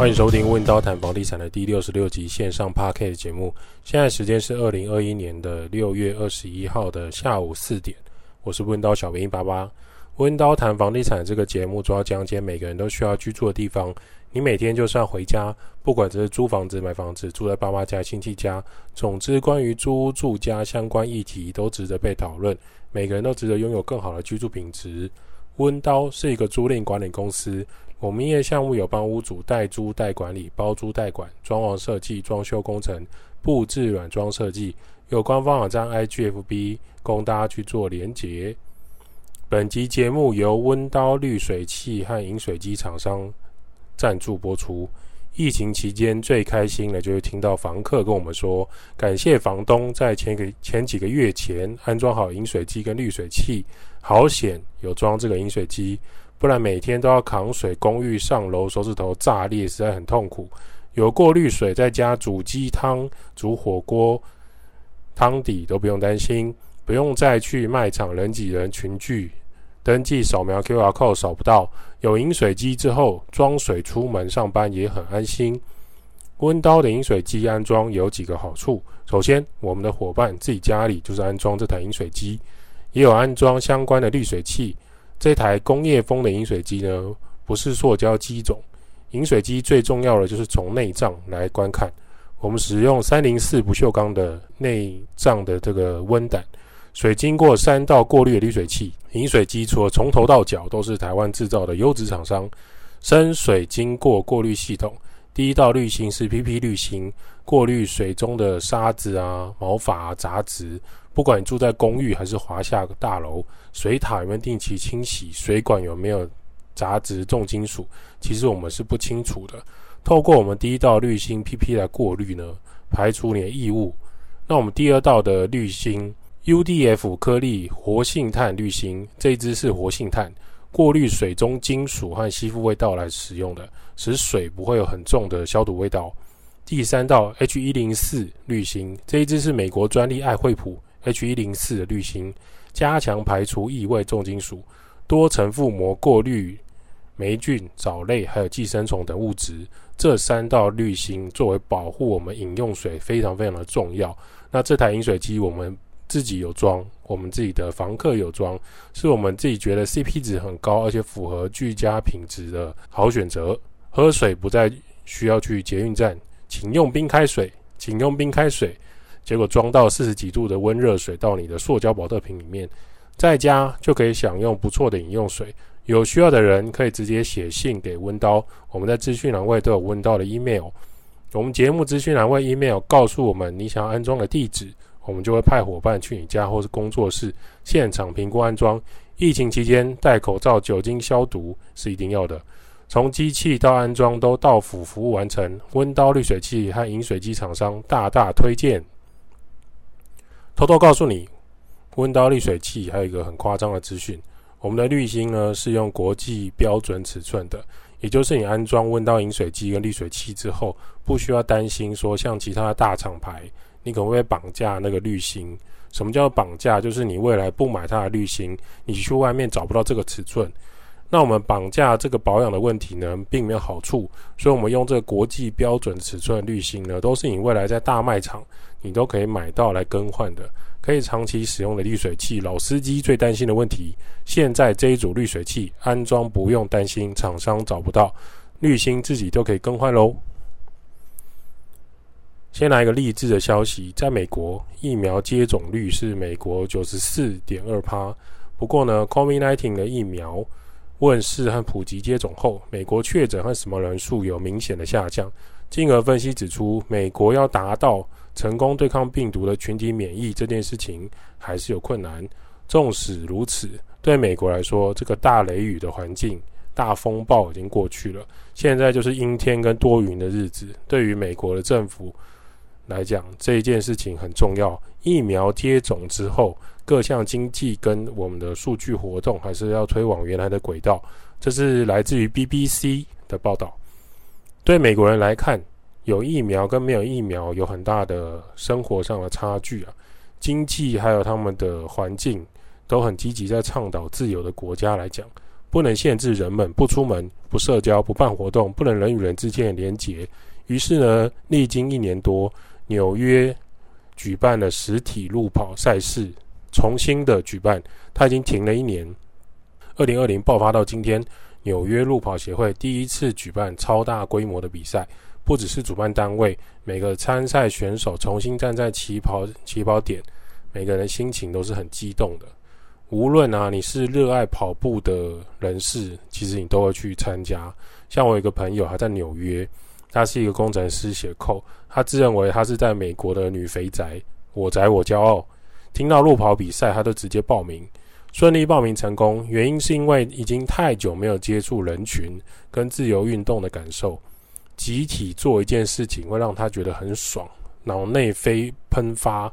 欢迎收听温刀谈房地产的第六十六集线上 Podcast 节目。现在时间是二零二一年的六月二十一号的下午四点。我是温刀小兵爸爸。温刀谈房地产这个节目主要讲解每个人都需要居住的地方。你每天就算回家，不管这是租房子、买房子、住在爸妈家、亲戚家，总之关于租住家相关议题都值得被讨论。每个人都值得拥有更好的居住品质。温刀是一个租赁管理公司。我们业项目有帮屋主代租代管理、包租代管、装潢设计、装修工程、布置软装设计，有官方网站 IGFB 供大家去做连结。本集节目由温刀滤水器和饮水机厂商赞助播出。疫情期间最开心的就是听到房客跟我们说，感谢房东在前个前几个月前安装好饮水机跟滤水器，好险有装这个饮水机。不然每天都要扛水，公寓上楼手指头炸裂，实在很痛苦。有过滤水，在家煮鸡汤、煮火锅，汤底都不用担心，不用再去卖场人挤人群聚登记扫描 QR code 扫不到。有饮水机之后，装水出门上班也很安心。温刀的饮水机安装有几个好处：首先，我们的伙伴自己家里就是安装这台饮水机，也有安装相关的滤水器。这台工业风的饮水机呢，不是塑胶机种。饮水机最重要的就是从内脏来观看。我们使用三零四不锈钢的内脏的这个温胆，水经过三道过滤的滤水器。饮水机除了从头到脚都是台湾制造的优质厂商，生水经过过滤系统。第一道滤芯是 PP 滤芯，过滤水中的沙子啊、毛发啊、杂质。不管你住在公寓还是华夏大楼，水塔有没有定期清洗，水管有没有杂质、重金属，其实我们是不清楚的。透过我们第一道滤芯 PP 来过滤呢，排除你的异物。那我们第二道的滤芯 UDF 颗粒活性炭滤芯，这一支是活性炭，过滤水中金属和吸附味道来使用的，使水不会有很重的消毒味道。第三道 H104 滤芯，这一支是美国专利爱惠普。H 一零四的滤芯，加强排除异味、重金属、多层覆膜过滤霉菌、藻类还有寄生虫等物质。这三道滤芯作为保护我们饮用水，非常非常的重要。那这台饮水机我们自己有装，我们自己的房客有装，是我们自己觉得 CP 值很高，而且符合居家品质的好选择。喝水不再需要去捷运站，请用冰开水，请用冰开水。结果装到四十几度的温热水到你的塑胶保特瓶里面，在家就可以享用不错的饮用水。有需要的人可以直接写信给温刀，我们在资讯栏位都有温刀的 email。我们节目资讯栏位 email 告诉我们你想要安装的地址，我们就会派伙伴去你家或是工作室现场评估安装。疫情期间戴口罩、酒精消毒是一定要的。从机器到安装都到府服务完成，温刀滤水器和饮水机厂商大大推荐。偷偷告诉你，温刀滤水器还有一个很夸张的资讯，我们的滤芯呢是用国际标准尺寸的，也就是你安装温刀饮水机跟滤水器之后，不需要担心说像其他的大厂牌，你可能会绑架那个滤芯。什么叫绑架？就是你未来不买它的滤芯，你去外面找不到这个尺寸。那我们绑架这个保养的问题呢，并没有好处，所以我们用这个国际标准尺寸滤芯呢，都是你未来在大卖场你都可以买到来更换的，可以长期使用的滤水器。老司机最担心的问题，现在这一组滤水器安装不用担心厂商找不到，滤芯自己都可以更换喽。先来一个励志的消息，在美国疫苗接种率是美国九十四点二趴，不过呢，COVID-19 的疫苗。问世和普及接种后，美国确诊和死亡人数有明显的下降。进而分析指出，美国要达到成功对抗病毒的群体免疫这件事情还是有困难。纵使如此，对美国来说，这个大雷雨的环境、大风暴已经过去了，现在就是阴天跟多云的日子。对于美国的政府来讲，这一件事情很重要。疫苗接种之后，各项经济跟我们的数据活动还是要推往原来的轨道，这是来自于 BBC 的报道。对美国人来看，有疫苗跟没有疫苗有很大的生活上的差距啊。经济还有他们的环境都很积极，在倡导自由的国家来讲，不能限制人们不出门、不社交、不办活动，不能人与人之间的连结。于是呢，历经一年多，纽约举办了实体路跑赛事，重新的举办，它已经停了一年。二零二零爆发到今天，纽约路跑协会第一次举办超大规模的比赛，不只是主办单位，每个参赛选手重新站在起跑起跑点，每个人心情都是很激动的。无论啊，你是热爱跑步的人士，其实你都会去参加。像我有一个朋友，他在纽约，他是一个工程师写扣，他自认为他是在美国的女肥宅，我宅我骄傲。听到路跑比赛，他就直接报名，顺利报名成功。原因是因为已经太久没有接触人群跟自由运动的感受，集体做一件事情会让他觉得很爽，脑内啡喷发。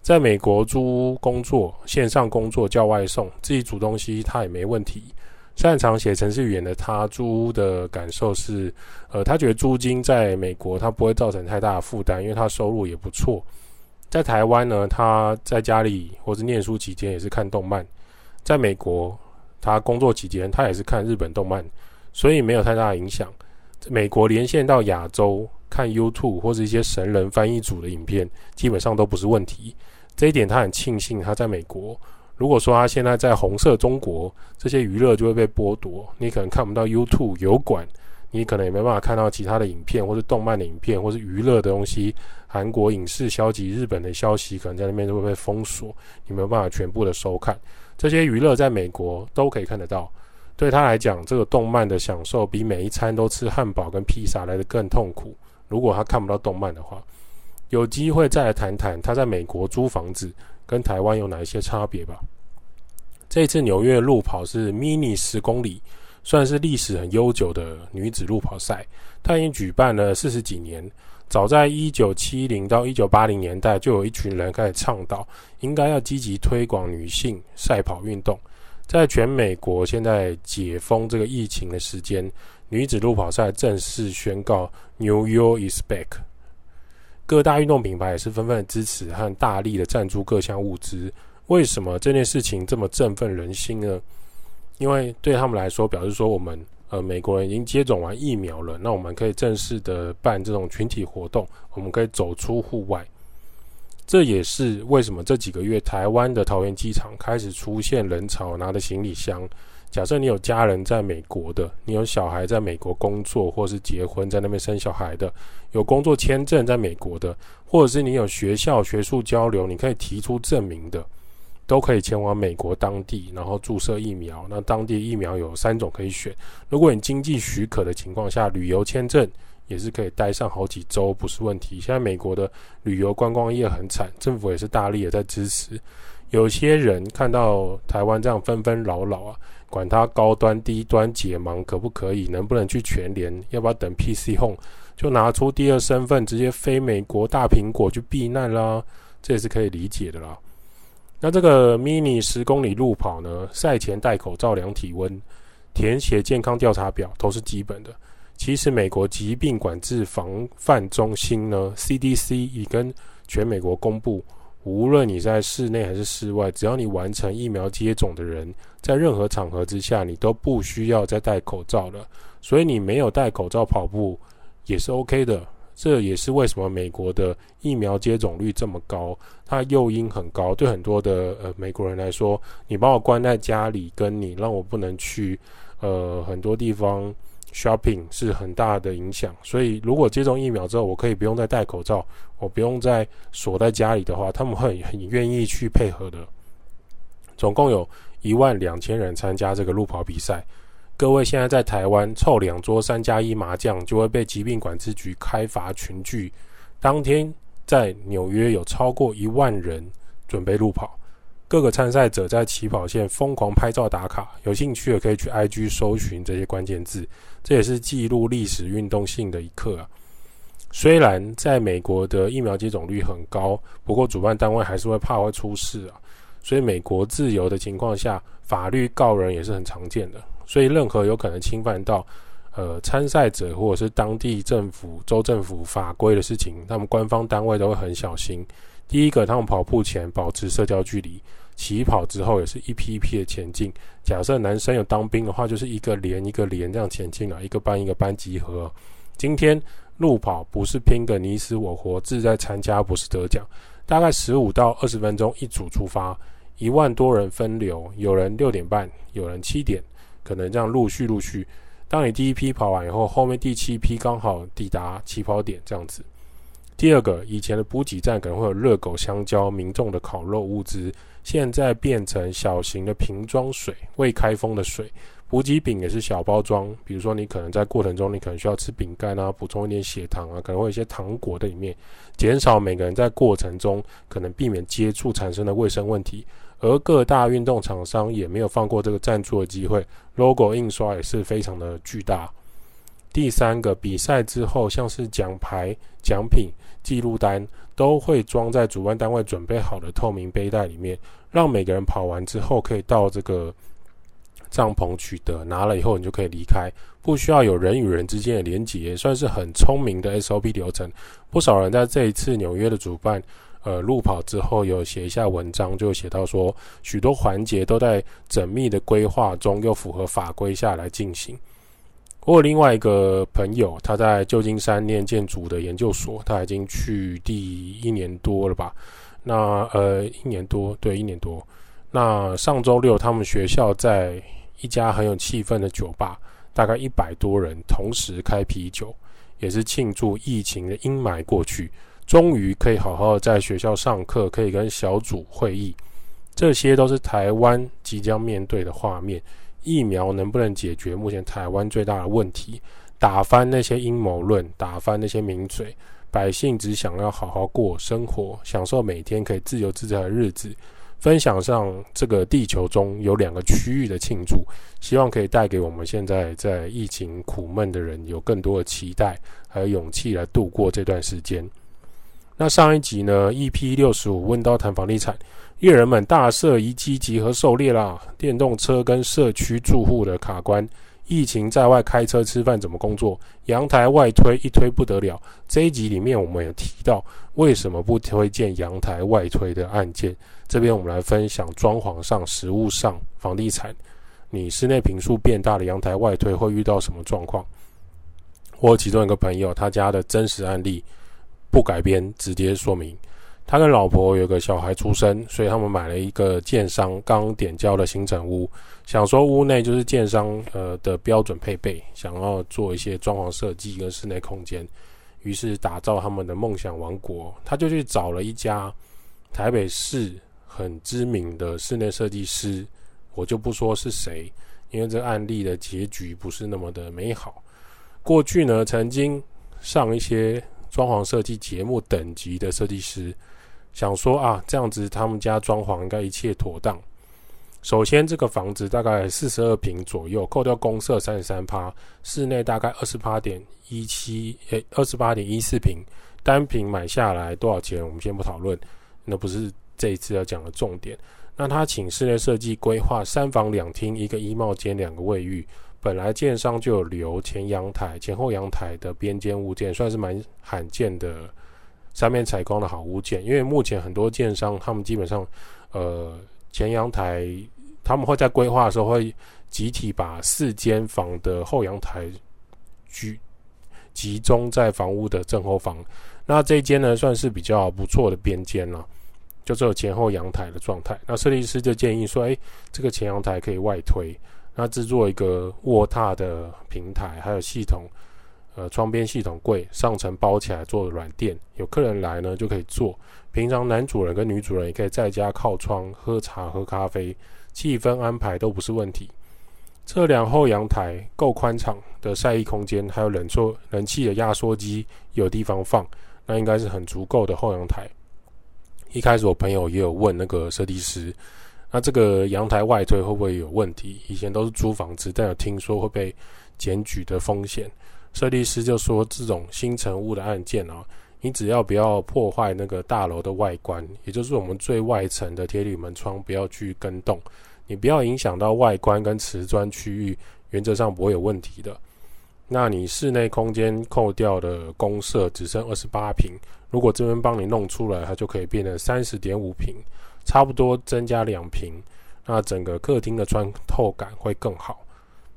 在美国租屋工作，线上工作叫外送，自己煮东西他也没问题。擅长写程式语言的他，租屋的感受是，呃，他觉得租金在美国他不会造成太大的负担，因为他收入也不错。在台湾呢，他在家里或是念书期间也是看动漫；在美国，他工作期间他也是看日本动漫，所以没有太大的影响。美国连线到亚洲看 YouTube 或是一些神人翻译组的影片，基本上都不是问题。这一点他很庆幸他在美国。如果说他现在在红色中国，这些娱乐就会被剥夺，你可能看不到 YouTube 油管，你可能也没办法看到其他的影片，或是动漫的影片，或是娱乐的东西。韩国影视消息、日本的消息，可能在那边都会被封锁，你没有办法全部的收看。这些娱乐在美国都可以看得到。对他来讲，这个动漫的享受比每一餐都吃汉堡跟披萨来得更痛苦。如果他看不到动漫的话，有机会再来谈谈他在美国租房子跟台湾有哪一些差别吧。这次纽约路跑是 mini 十公里，算是历史很悠久的女子路跑赛。它已经举办了四十几年，早在一九七零到一九八零年代，就有一群人开始倡导，应该要积极推广女性赛跑运动。在全美国现在解封这个疫情的时间，女子路跑赛正式宣告 New York is back。各大运动品牌也是纷纷的支持和大力的赞助各项物资。为什么这件事情这么振奋人心呢？因为对他们来说，表示说我们呃美国人已经接种完疫苗了，那我们可以正式的办这种群体活动，我们可以走出户外。这也是为什么这几个月台湾的桃园机场开始出现人潮，拿着行李箱。假设你有家人在美国的，你有小孩在美国工作或是结婚在那边生小孩的，有工作签证在美国的，或者是你有学校学术交流，你可以提出证明的，都可以前往美国当地，然后注射疫苗。那当地疫苗有三种可以选，如果你经济许可的情况下，旅游签证。也是可以待上好几周，不是问题。现在美国的旅游观光业很惨，政府也是大力的在支持。有些人看到台湾这样纷纷扰扰啊，管他高端低端解盲可不可以，能不能去全联，要不要等 PC Home，就拿出第二身份直接飞美国大苹果去避难啦，这也是可以理解的啦。那这个 mini 十公里路跑呢，赛前戴口罩、量体温、填写健康调查表都是基本的。其实，美国疾病管制防范中心呢 （CDC） 已跟全美国公布，无论你在室内还是室外，只要你完成疫苗接种的人，在任何场合之下，你都不需要再戴口罩了。所以，你没有戴口罩跑步也是 OK 的。这也是为什么美国的疫苗接种率这么高，它诱因很高。对很多的呃美国人来说，你把我关在家里，跟你让我不能去呃很多地方。Shopping 是很大的影响，所以如果接种疫苗之后，我可以不用再戴口罩，我不用再锁在家里的话，他们会很愿意去配合的。总共有一万两千人参加这个路跑比赛。各位现在在台湾凑两桌三加一麻将，就会被疾病管制局开罚群聚。当天在纽约有超过一万人准备路跑。各个参赛者在起跑线疯狂拍照打卡，有兴趣的可以去 IG 搜寻这些关键字，这也是记录历史运动性的一刻啊。虽然在美国的疫苗接种率很高，不过主办单位还是会怕会出事啊。所以美国自由的情况下，法律告人也是很常见的。所以任何有可能侵犯到呃参赛者或者是当地政府、州政府法规的事情，他们官方单位都会很小心。第一个，他们跑步前保持社交距离。起跑之后也是一批一批的前进。假设男生有当兵的话，就是一个连一个连这样前进啊，一个班一个班集合。今天路跑不是拼个你死我活，志在参加不是得奖。大概十五到二十分钟一组出发，一万多人分流，有人六点半，有人七点，可能这样陆续陆续。当你第一批跑完以后，后面第七批刚好抵达起跑点，这样子。第二个，以前的补给站可能会有热狗、香蕉、民众的烤肉物资，现在变成小型的瓶装水，未开封的水。补给品也是小包装，比如说你可能在过程中，你可能需要吃饼干啊，补充一点血糖啊，可能会有一些糖果在里面，减少每个人在过程中可能避免接触产生的卫生问题。而各大运动厂商也没有放过这个赞助的机会，logo 印刷也是非常的巨大。第三个，比赛之后，像是奖牌、奖品、记录单，都会装在主办单位准备好的透明背带里面，让每个人跑完之后可以到这个帐篷取得，拿了以后你就可以离开，不需要有人与人之间的连结，算是很聪明的 SOP 流程。不少人在这一次纽约的主办，呃，路跑之后有写一下文章，就写到说，许多环节都在缜密的规划中，又符合法规下来进行。我有另外一个朋友，他在旧金山念建筑的研究所，他已经去第一年多了吧？那呃，一年多，对，一年多。那上周六，他们学校在一家很有气氛的酒吧，大概一百多人同时开啤酒，也是庆祝疫情的阴霾过去，终于可以好好在学校上课，可以跟小组会议。这些都是台湾即将面对的画面。疫苗能不能解决目前台湾最大的问题？打翻那些阴谋论，打翻那些名嘴，百姓只想要好好过生活，享受每天可以自由自在的日子，分享上这个地球中有两个区域的庆祝，希望可以带给我们现在在疫情苦闷的人有更多的期待，和勇气来度过这段时间。那上一集呢，EP 六十五问到谈房地产。猎人们大设遗迹集合狩猎啦！电动车跟社区住户的卡关，疫情在外开车吃饭怎么工作？阳台外推一推不得了。这一集里面我们有提到为什么不推荐阳台外推的案件。这边我们来分享装潢上、实物上、房地产，你室内坪数变大的阳台外推会遇到什么状况？我有其中一个朋友他家的真实案例，不改编，直接说明。他跟老婆有个小孩出生，所以他们买了一个建商刚点交的新成屋，想说屋内就是建商呃的标准配备，想要做一些装潢设计跟室内空间，于是打造他们的梦想王国。他就去找了一家台北市很知名的室内设计师，我就不说是谁，因为这个案例的结局不是那么的美好。过去呢，曾经上一些装潢设计节目等级的设计师。想说啊，这样子他们家装潢应该一切妥当。首先，这个房子大概四十二平左右，扣掉公设三十三趴，室内大概二十八点一七，诶，二十八点一四平，单平买下来多少钱？我们先不讨论，那不是这一次要讲的重点。那他请室内设计规划三房两厅，一个衣帽间，两个卫浴。本来建商就有留前阳台、前后阳台的边间物件，算是蛮罕见的。三面采光的好物件，因为目前很多建商他们基本上，呃，前阳台他们会在规划的时候会集体把四间房的后阳台居集中在房屋的正后方。那这一间呢，算是比较不错的边间了，就只有前后阳台的状态。那设计师就建议说，哎，这个前阳台可以外推，那制作一个卧榻的平台，还有系统。呃，窗边系统柜上层包起来做软垫，有客人来呢就可以坐。平常男主人跟女主人也可以在家靠窗喝茶喝咖啡，气氛安排都不是问题。测量后阳台够宽敞的晒衣空间，还有冷缩冷气的压缩机有地方放，那应该是很足够的后阳台。一开始我朋友也有问那个设计师，那这个阳台外推会不会有问题？以前都是租房子，但有听说会被检举的风险。设计师就说：“这种新成屋的案件啊，你只要不要破坏那个大楼的外观，也就是我们最外层的铁铝门窗不要去跟动，你不要影响到外观跟瓷砖区域，原则上不会有问题的。那你室内空间扣掉的公设只剩二十八平，如果这边帮你弄出来，它就可以变成三十点五平。差不多增加两平，那整个客厅的穿透感会更好。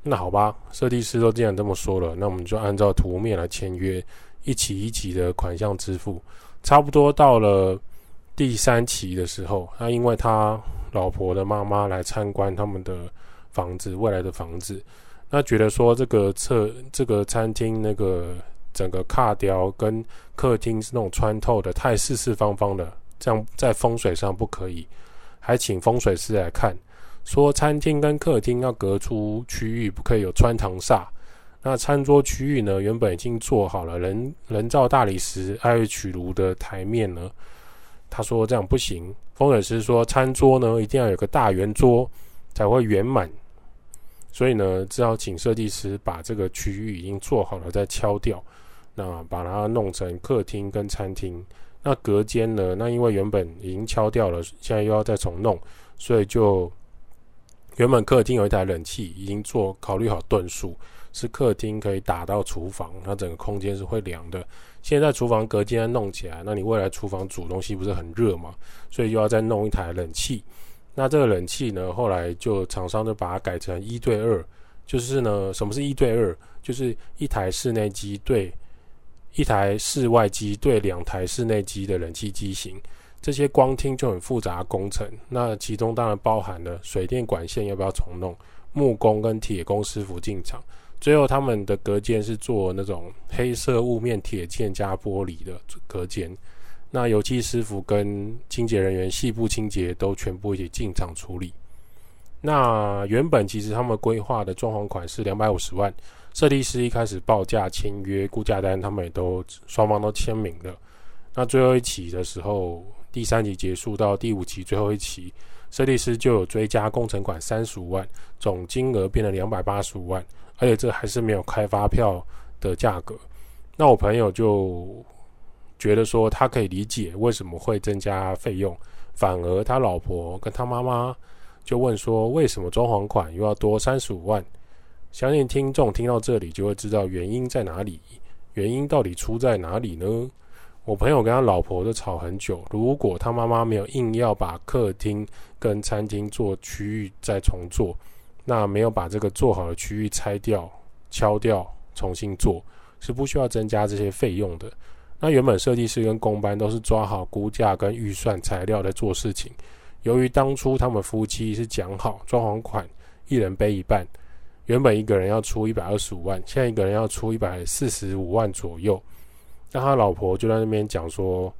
那好吧，设计师都既然这么说了，那我们就按照图面来签约，一期一期的款项支付。差不多到了第三期的时候，那因为他老婆的妈妈来参观他们的房子，未来的房子，那觉得说这个侧这个餐厅那个整个卡雕跟客厅是那种穿透的，太四四方方的，这样在风水上不可以，还请风水师来看。说餐厅跟客厅要隔出区域，不可以有穿堂煞。那餐桌区域呢，原本已经做好了人人造大理石爱玉曲炉的台面呢。他说这样不行，风水师说餐桌呢一定要有个大圆桌才会圆满。所以呢，只好请设计师把这个区域已经做好了再敲掉，那把它弄成客厅跟餐厅。那隔间呢，那因为原本已经敲掉了，现在又要再重弄，所以就。原本客厅有一台冷气，已经做考虑好吨数，是客厅可以打到厨房，那整个空间是会凉的。现在厨房隔间弄起来，那你未来厨房煮东西不是很热吗？所以又要再弄一台冷气。那这个冷气呢，后来就厂商就把它改成一对二，就是呢，什么是一对二？就是一台室内机对一台室外机对两台室内机的冷气机型。这些光听就很复杂工程，那其中当然包含了水电管线要不要重弄，木工跟铁工师傅进场，最后他们的隔间是做那种黑色雾面铁件加玻璃的隔间，那油漆师傅跟清洁人员细部清洁都全部一起进场处理。那原本其实他们规划的装潢款是两百五十万，设计师一开始报价签约估价单，他们也都双方都签名了。那最后一起的时候。第三集结束到第五集最后一期，设计师就有追加工程款三十五万，总金额变成两百八十五万，而且这还是没有开发票的价格。那我朋友就觉得说，他可以理解为什么会增加费用，反而他老婆跟他妈妈就问说，为什么装潢款又要多三十五万？相信听众听到这里就会知道原因在哪里，原因到底出在哪里呢？我朋友跟他老婆都吵很久。如果他妈妈没有硬要把客厅跟餐厅做区域再重做，那没有把这个做好的区域拆掉、敲掉、重新做，是不需要增加这些费用的。那原本设计师跟工班都是抓好估价跟预算材料在做事情。由于当初他们夫妻是讲好装潢款一人背一半，原本一个人要出一百二十五万，现在一个人要出一百四十五万左右。那他老婆就在那边讲说，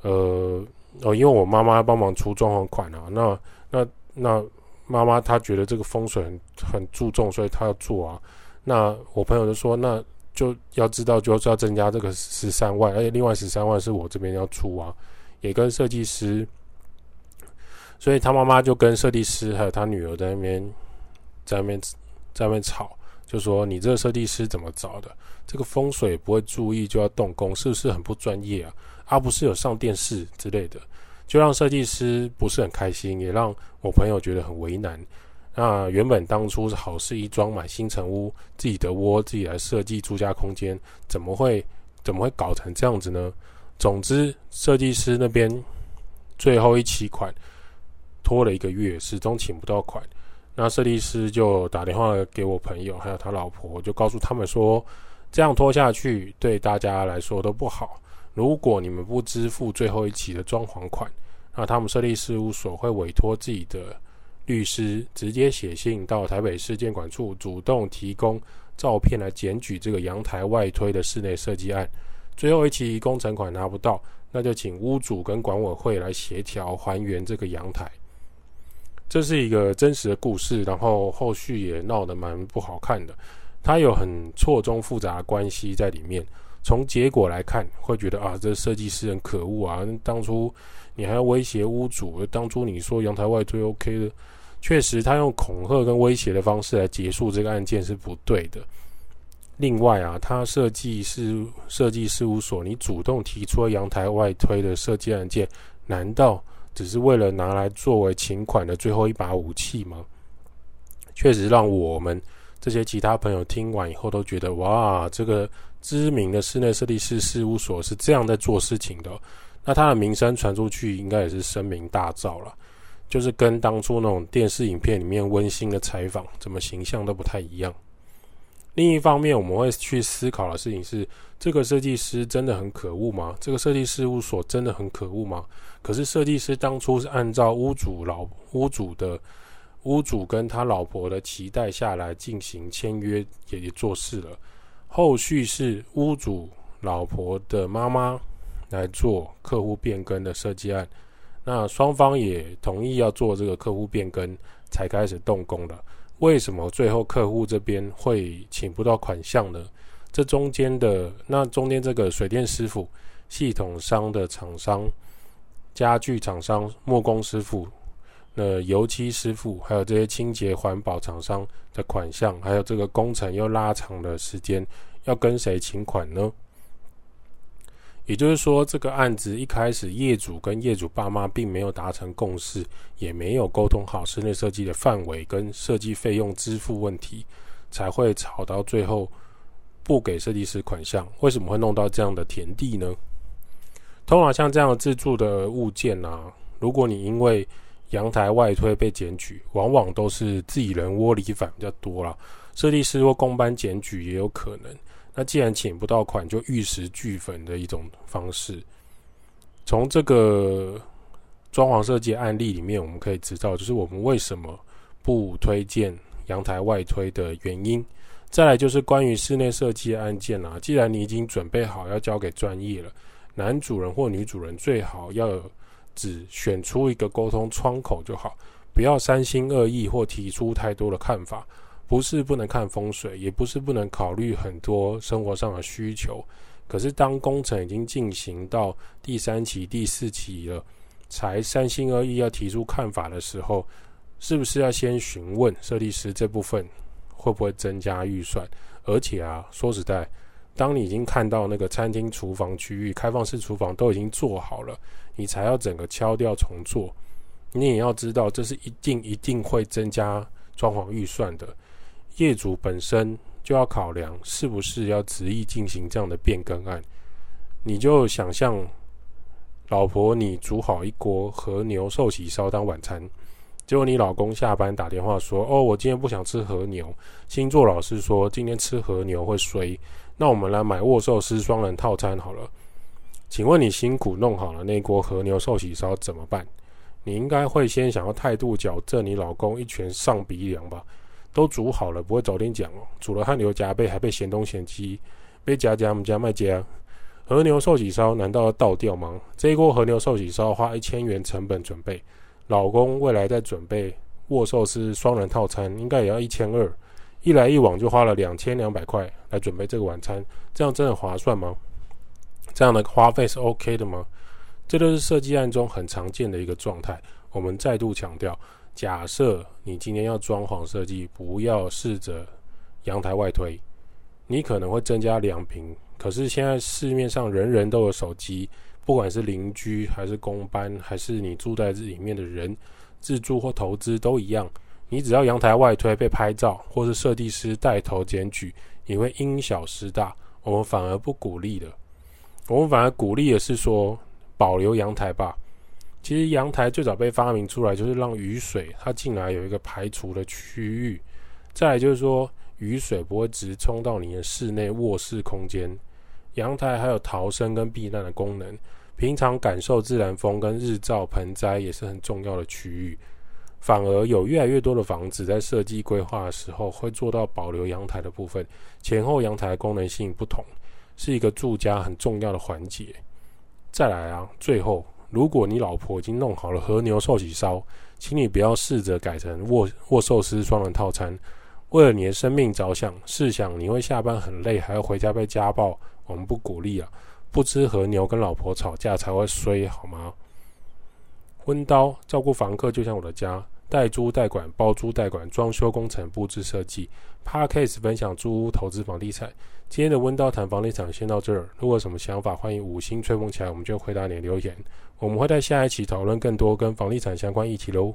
呃，哦，因为我妈妈帮忙出装潢款啊，那那那妈妈她觉得这个风水很很注重，所以她要做啊。那我朋友就说，那就要知道就是要增加这个十三万，而且另外十三万是我这边要出啊，也跟设计师，所以他妈妈就跟设计师还有他女儿在那边在那边在那边吵。就说你这个设计师怎么找的？这个风水不会注意就要动工，是不是很不专业啊？而、啊、不是有上电视之类的，就让设计师不是很开心，也让我朋友觉得很为难。那原本当初是好事一桩，买新城屋，自己的窝自己来设计住家空间，怎么会怎么会搞成这样子呢？总之，设计师那边最后一期款拖了一个月，始终请不到款。那设计师就打电话给我朋友，还有他老婆，就告诉他们说，这样拖下去对大家来说都不好。如果你们不支付最后一期的装潢款，那他们设计事务所会委托自己的律师直接写信到台北市建管处，主动提供照片来检举这个阳台外推的室内设计案。最后一期工程款拿不到，那就请屋主跟管委会来协调还原这个阳台。这是一个真实的故事，然后后续也闹得蛮不好看的。它有很错综复杂的关系在里面。从结果来看，会觉得啊，这设计师很可恶啊！当初你还要威胁屋主，当初你说阳台外推 OK 的，确实他用恐吓跟威胁的方式来结束这个案件是不对的。另外啊，他设计师设计事务所，你主动提出了阳台外推的设计案件，难道？只是为了拿来作为请款的最后一把武器吗？确实让我们这些其他朋友听完以后都觉得，哇，这个知名的室内设计师事务所是这样在做事情的。那他的名声传出去，应该也是声名大噪了。就是跟当初那种电视影片里面温馨的采访，怎么形象都不太一样。另一方面，我们会去思考的事情是：这个设计师真的很可恶吗？这个设计事务所真的很可恶吗？可是设计师当初是按照屋主老 屋主的屋主跟他老婆的期待下来进行签约，也也做事了。后续是屋主老婆的妈妈来做客户变更的设计案。那双方也同意要做这个客户变更，才开始动工的。为什么最后客户这边会请不到款项呢？这中间的那中间这个水电师傅、系统商的厂商、家具厂商、木工师傅、那油漆师傅，还有这些清洁环保厂商的款项，还有这个工程又拉长的时间，要跟谁请款呢？也就是说，这个案子一开始，业主跟业主爸妈并没有达成共识，也没有沟通好室内设计的范围跟设计费用支付问题，才会吵到最后不给设计师款项。为什么会弄到这样的田地呢？通常像这样自住的物件啊，如果你因为阳台外推被检举，往往都是自己人窝里反比较多啦，设计师或工班检举也有可能。那既然请不到款，就玉石俱焚的一种方式。从这个装潢设计案例里面，我们可以知道，就是我们为什么不推荐阳台外推的原因。再来就是关于室内设计案件啊，既然你已经准备好要交给专业了，男主人或女主人最好要只选出一个沟通窗口就好，不要三心二意或提出太多的看法。不是不能看风水，也不是不能考虑很多生活上的需求。可是当工程已经进行到第三期、第四期了，才三心二意要提出看法的时候，是不是要先询问设计师这部分会不会增加预算？而且啊，说实在，当你已经看到那个餐厅厨房区域、开放式厨房都已经做好了，你才要整个敲掉重做，你也要知道这是一定一定会增加装潢预算的。业主本身就要考量是不是要执意进行这样的变更案，你就想象老婆你煮好一锅和牛寿喜烧当晚餐，结果你老公下班打电话说：“哦，我今天不想吃和牛。”星座老师说今天吃和牛会衰，那我们来买握寿司双人套餐好了。请问你辛苦弄好了那锅和牛寿喜烧怎么办？你应该会先想要态度矫正你老公一拳上鼻梁吧？都煮好了，不会早点讲哦。煮了汗流浃背，还被嫌东嫌西，被夹夹我们家卖家和牛寿喜烧，难道要倒掉吗？这一锅和牛寿喜烧花一千元成本准备，老公未来再准备握寿司双人套餐，应该也要一千二，一来一往就花了两千两百块来准备这个晚餐，这样真的划算吗？这样的花费是 OK 的吗？这都是设计案中很常见的一个状态。我们再度强调。假设你今天要装潢设计，不要试着阳台外推，你可能会增加两坪。可是现在市面上人人都有手机，不管是邻居还是工班，还是你住在这里面的人，自住或投资都一样。你只要阳台外推被拍照，或是设计师带头检举，你会因小失大。我们反而不鼓励的，我们反而鼓励的是说，保留阳台吧。其实阳台最早被发明出来，就是让雨水它进来有一个排除的区域。再来就是说，雨水不会直冲到你的室内卧室空间。阳台还有逃生跟避难的功能，平常感受自然风跟日照盆栽也是很重要的区域。反而有越来越多的房子在设计规划的时候，会做到保留阳台的部分。前后阳台的功能性不同，是一个住家很重要的环节。再来啊，最后。如果你老婆已经弄好了和牛寿喜烧，请你不要试着改成握握寿司双人套餐。为了你的生命着想，试想你会下班很累，还要回家被家暴，我们不鼓励啊！不吃和牛跟老婆吵架才会衰，好吗？温刀照顾房客就像我的家。代租代管、包租代管、装修工程、布置设计。Podcast 分享租屋投资房地产。今天的温道谈房地产先到这儿。如果有什么想法，欢迎五星吹捧起来，我们就回答你的留言。我们会在下一期讨论更多跟房地产相关议题喽。